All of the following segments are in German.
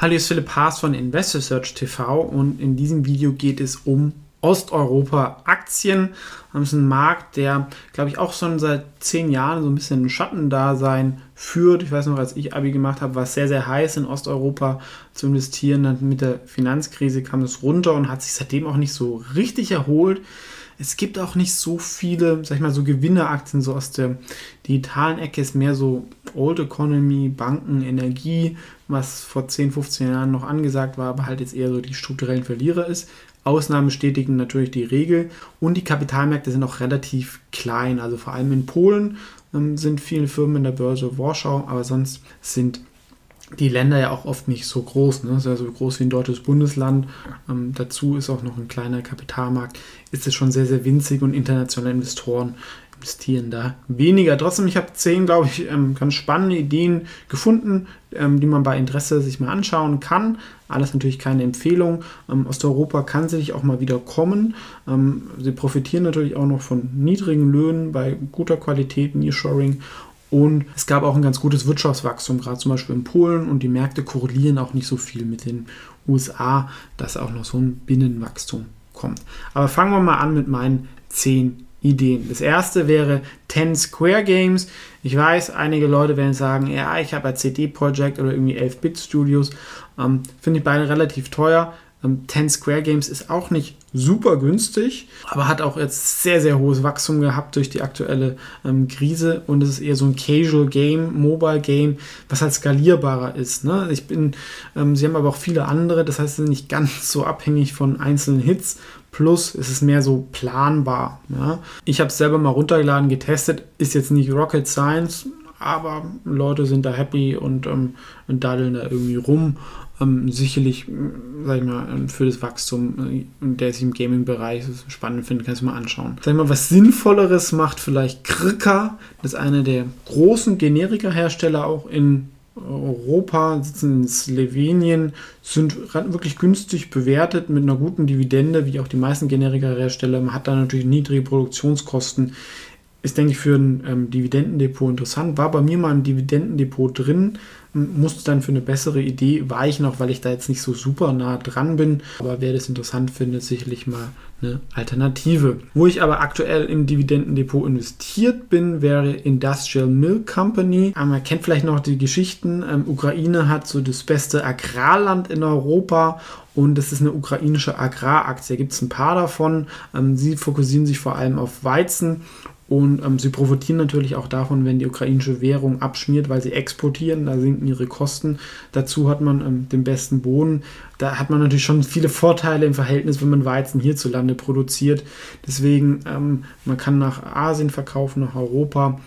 Hallo, hier ist Philipp Haas von Investor Search TV und in diesem Video geht es um Osteuropa-Aktien. Das ist ein Markt, der, glaube ich, auch schon seit zehn Jahren so ein bisschen ein Schattendasein führt. Ich weiß noch, als ich Abi gemacht habe, war es sehr, sehr heiß in Osteuropa zu investieren. Dann mit der Finanzkrise kam es runter und hat sich seitdem auch nicht so richtig erholt. Es gibt auch nicht so viele, sag ich mal, so Gewinneraktien so aus der digitalen Ecke. Ist mehr so Old Economy, Banken, Energie, was vor 10, 15 Jahren noch angesagt war, aber halt jetzt eher so die strukturellen Verlierer ist. Ausnahmen bestätigen natürlich die Regel und die Kapitalmärkte sind auch relativ klein. Also vor allem in Polen ähm, sind viele Firmen in der Börse Warschau, aber sonst sind die Länder ja auch oft nicht so groß. Ne? Ja so groß wie ein deutsches Bundesland. Ähm, dazu ist auch noch ein kleiner Kapitalmarkt. Ist es schon sehr, sehr winzig und internationale Investoren investieren da weniger. Trotzdem, ich habe zehn, glaube ich, ähm, ganz spannende Ideen gefunden, ähm, die man bei Interesse sich mal anschauen kann. Alles natürlich keine Empfehlung. Ähm, Osteuropa kann sicherlich auch mal wieder kommen. Ähm, sie profitieren natürlich auch noch von niedrigen Löhnen bei guter Qualität, Nearshoring und es gab auch ein ganz gutes Wirtschaftswachstum, gerade zum Beispiel in Polen. Und die Märkte korrelieren auch nicht so viel mit den USA, dass auch noch so ein Binnenwachstum kommt. Aber fangen wir mal an mit meinen zehn Ideen. Das erste wäre 10 Square Games. Ich weiß, einige Leute werden sagen, ja, ich habe ein CD Projekt oder irgendwie 11-Bit Studios. Ähm, Finde ich beide relativ teuer. Ähm, 10 Square Games ist auch nicht super günstig, aber hat auch jetzt sehr, sehr hohes Wachstum gehabt durch die aktuelle ähm, Krise und es ist eher so ein Casual Game, Mobile Game, was halt skalierbarer ist. Ne? Ich bin, ähm, sie haben aber auch viele andere, das heißt, sie sind nicht ganz so abhängig von einzelnen Hits. Plus ist es mehr so planbar. Ja? Ich habe es selber mal runtergeladen, getestet, ist jetzt nicht Rocket Science, aber Leute sind da happy und, ähm, daddeln da irgendwie rum ähm, sicherlich, sag ich mal, für das Wachstum, äh, der sich im Gaming-Bereich spannend findet, kannst du mal anschauen. Sag ich mal, was Sinnvolleres macht vielleicht Krika, das ist einer der großen Generika-Hersteller auch in Europa, sitzen in Slowenien, sind wirklich günstig bewertet mit einer guten Dividende, wie auch die meisten Generika-Hersteller. Man hat da natürlich niedrige Produktionskosten. Ist, denke ich, für ein ähm, Dividendendepot interessant. War bei mir mal ein Dividendendepot drin musste dann für eine bessere Idee weichen, auch weil ich da jetzt nicht so super nah dran bin. Aber wer das interessant findet, sicherlich mal eine Alternative. Wo ich aber aktuell im Dividendendepot investiert bin, wäre Industrial Milk Company. Ähm, man kennt vielleicht noch die Geschichten. Ähm, Ukraine hat so das beste Agrarland in Europa und das ist eine ukrainische Agraraktie. Da gibt es ein paar davon. Ähm, sie fokussieren sich vor allem auf Weizen und ähm, sie profitieren natürlich auch davon, wenn die ukrainische Währung abschmiert, weil sie exportieren, da sinken ihre Kosten. Dazu hat man ähm, den besten Boden. Da hat man natürlich schon viele Vorteile im Verhältnis, wenn man Weizen hierzulande produziert. Deswegen, ähm, man kann nach Asien verkaufen, nach Europa.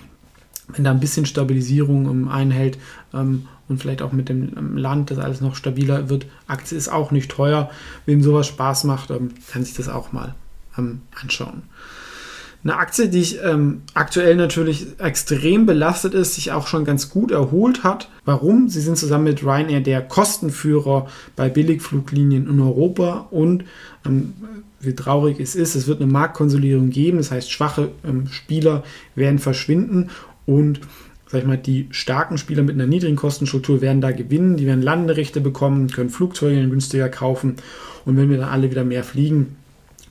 Wenn da ein bisschen Stabilisierung ähm, einhält ähm, und vielleicht auch mit dem ähm, Land, das alles noch stabiler wird. Aktie ist auch nicht teuer. Wem sowas Spaß macht, kann sich das auch mal anschauen. Eine Aktie, die ich ähm, aktuell natürlich extrem belastet ist, sich auch schon ganz gut erholt hat. Warum? Sie sind zusammen mit Ryanair der Kostenführer bei Billigfluglinien in Europa und ähm, wie traurig es ist, es wird eine Marktkonsolidierung geben. Das heißt, schwache ähm, Spieler werden verschwinden und sag ich mal, die starken Spieler mit einer niedrigen Kostenstruktur werden da gewinnen. Die werden Landerechte bekommen, können Flugzeuge günstiger kaufen und wenn wir dann alle wieder mehr fliegen,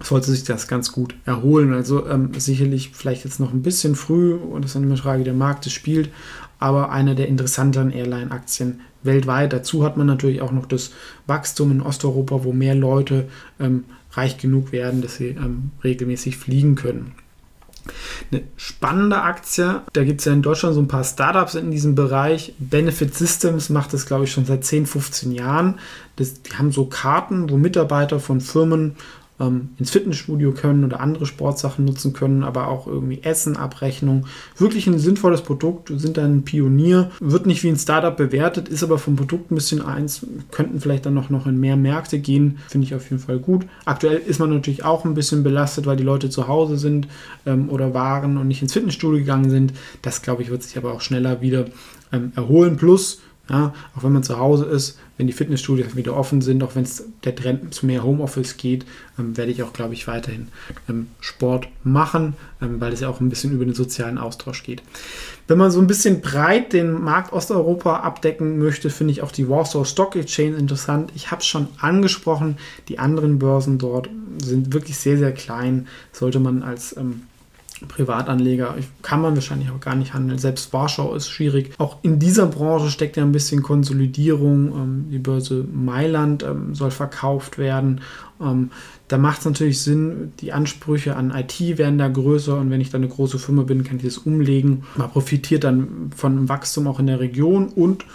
sollte sich das ganz gut erholen. Also ähm, sicherlich vielleicht jetzt noch ein bisschen früh und das ist eine Frage, der Markt es spielt, aber eine der interessanteren Airline-Aktien weltweit. Dazu hat man natürlich auch noch das Wachstum in Osteuropa, wo mehr Leute ähm, reich genug werden, dass sie ähm, regelmäßig fliegen können. Eine spannende Aktie, da gibt es ja in Deutschland so ein paar Startups in diesem Bereich. Benefit Systems macht das, glaube ich, schon seit 10, 15 Jahren. Das, die haben so Karten, wo Mitarbeiter von Firmen ähm, ins Fitnessstudio können oder andere Sportsachen nutzen können, aber auch irgendwie Essen, Abrechnung. Wirklich ein sinnvolles Produkt, sind ein Pionier, wird nicht wie ein Startup bewertet, ist aber vom Produkt ein bisschen eins, könnten vielleicht dann noch, noch in mehr Märkte gehen, finde ich auf jeden Fall gut. Aktuell ist man natürlich auch ein bisschen belastet, weil die Leute zu Hause sind ähm, oder waren und nicht ins Fitnessstudio gegangen sind. Das, glaube ich, wird sich aber auch schneller wieder ähm, erholen. Plus, ja, auch wenn man zu Hause ist, wenn die Fitnessstudios wieder offen sind, auch wenn es der Trend zu mehr Homeoffice geht, ähm, werde ich auch, glaube ich, weiterhin ähm, Sport machen, ähm, weil es ja auch ein bisschen über den sozialen Austausch geht. Wenn man so ein bisschen breit den Markt Osteuropa abdecken möchte, finde ich auch die Warsaw Stock Exchange interessant. Ich habe es schon angesprochen, die anderen Börsen dort sind wirklich sehr, sehr klein. Sollte man als ähm, Privatanleger kann man wahrscheinlich auch gar nicht handeln. Selbst Warschau ist schwierig. Auch in dieser Branche steckt ja ein bisschen Konsolidierung. Ähm, die Börse Mailand ähm, soll verkauft werden. Ähm, da macht es natürlich Sinn, die Ansprüche an IT werden da größer und wenn ich da eine große Firma bin, kann ich das umlegen. Man profitiert dann von Wachstum auch in der Region und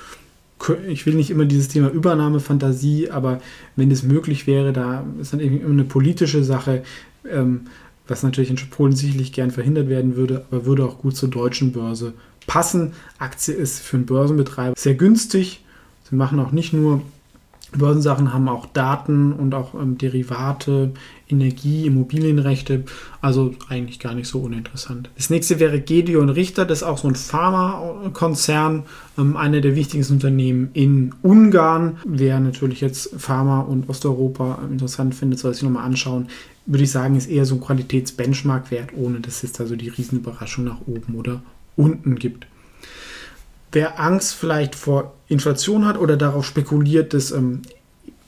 ich will nicht immer dieses Thema Übernahmefantasie, aber wenn es möglich wäre, da ist dann irgendwie immer eine politische Sache was natürlich in Polen sicherlich gern verhindert werden würde, aber würde auch gut zur deutschen Börse passen. Aktie ist für einen Börsenbetreiber sehr günstig. Sie machen auch nicht nur Börsensachen, haben auch Daten und auch ähm, Derivate, Energie, Immobilienrechte, also eigentlich gar nicht so uninteressant. Das nächste wäre Gedeon Richter, das ist auch so ein Pharmakonzern, ähm, einer der wichtigsten Unternehmen in Ungarn. Wer natürlich jetzt Pharma und Osteuropa interessant findet, soll sich nochmal anschauen würde ich sagen, ist eher so ein Qualitätsbenchmark-Wert, ohne dass es da so die Riesenüberraschung nach oben oder unten gibt. Wer Angst vielleicht vor Inflation hat oder darauf spekuliert, dass ähm,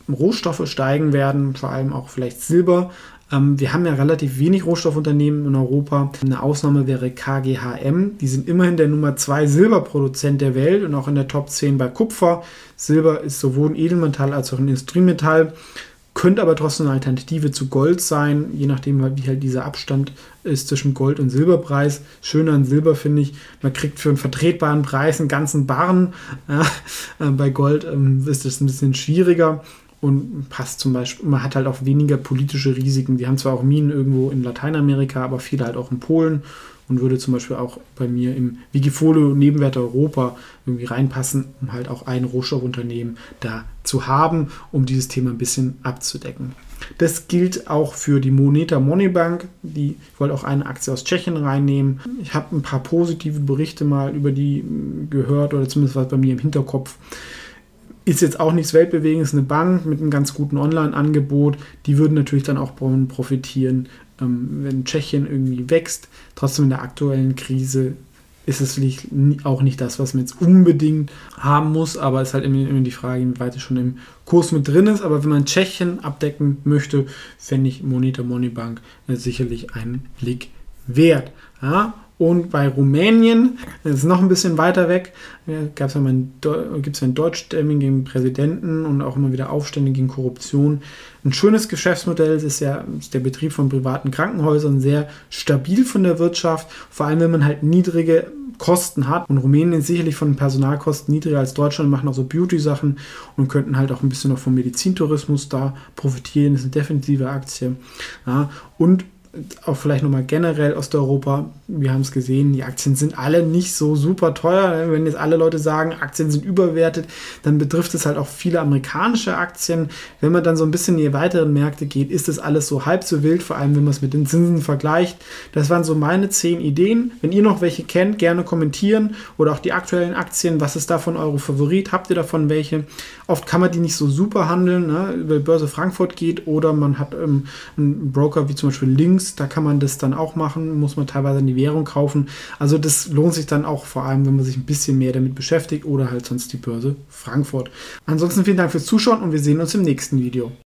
Rohstoffe steigen werden, vor allem auch vielleicht Silber. Ähm, wir haben ja relativ wenig Rohstoffunternehmen in Europa. Eine Ausnahme wäre KGHM. Die sind immerhin der Nummer 2 Silberproduzent der Welt und auch in der Top 10 bei Kupfer. Silber ist sowohl ein Edelmetall als auch ein Industriemetall könnte aber trotzdem eine Alternative zu Gold sein, je nachdem, wie halt dieser Abstand ist zwischen Gold und Silberpreis. Schöner an Silber finde ich, man kriegt für einen vertretbaren Preis einen ganzen Barren. Äh, bei Gold ähm, ist das ein bisschen schwieriger und passt zum Beispiel, man hat halt auch weniger politische Risiken. Die haben zwar auch Minen irgendwo in Lateinamerika, aber viele halt auch in Polen und würde zum Beispiel auch bei mir im Wikifolio Nebenwerte Europa irgendwie reinpassen, um halt auch ein Rohstoffunternehmen da zu haben, um dieses Thema ein bisschen abzudecken. Das gilt auch für die Moneta Moneybank. Die, ich wollte auch eine Aktie aus Tschechien reinnehmen. Ich habe ein paar positive Berichte mal über die gehört oder zumindest was bei mir im Hinterkopf. Ist jetzt auch nichts Weltbewegendes, eine Bank mit einem ganz guten Online-Angebot. Die würden natürlich dann auch profitieren, ähm, wenn Tschechien irgendwie wächst. Trotzdem in der aktuellen Krise ist es auch nicht das, was man jetzt unbedingt haben muss, aber es ist halt immer die Frage, inwieweit es schon im Kurs mit drin ist. Aber wenn man Tschechien abdecken möchte, fände ich Moneta Moneybank sicherlich einen Blick wert. Ja? Und bei Rumänien, das ist noch ein bisschen weiter weg, gibt es ja einen, einen deutschstämmigen Präsidenten und auch immer wieder Aufstände gegen Korruption. Ein schönes Geschäftsmodell ist ja ist der Betrieb von privaten Krankenhäusern sehr stabil von der Wirtschaft, vor allem wenn man halt niedrige Kosten hat. Und Rumänien ist sicherlich von Personalkosten niedriger als Deutschland, machen auch so Beauty-Sachen und könnten halt auch ein bisschen noch vom Medizintourismus da profitieren. Das ist eine defensive Aktie. Ja, und auch vielleicht nochmal generell Osteuropa, wir haben es gesehen, die Aktien sind alle nicht so super teuer. Wenn jetzt alle Leute sagen, Aktien sind überwertet, dann betrifft es halt auch viele amerikanische Aktien. Wenn man dann so ein bisschen in die weiteren Märkte geht, ist das alles so halb so wild, vor allem wenn man es mit den Zinsen vergleicht. Das waren so meine zehn Ideen. Wenn ihr noch welche kennt, gerne kommentieren oder auch die aktuellen Aktien. Was ist davon eure Favorit? Habt ihr davon welche? Oft kann man die nicht so super handeln, ne? über Börse Frankfurt geht oder man hat ähm, einen Broker wie zum Beispiel Links da kann man das dann auch machen, muss man teilweise in die Währung kaufen. Also das lohnt sich dann auch vor allem, wenn man sich ein bisschen mehr damit beschäftigt oder halt sonst die Börse Frankfurt. Ansonsten vielen Dank fürs Zuschauen und wir sehen uns im nächsten Video.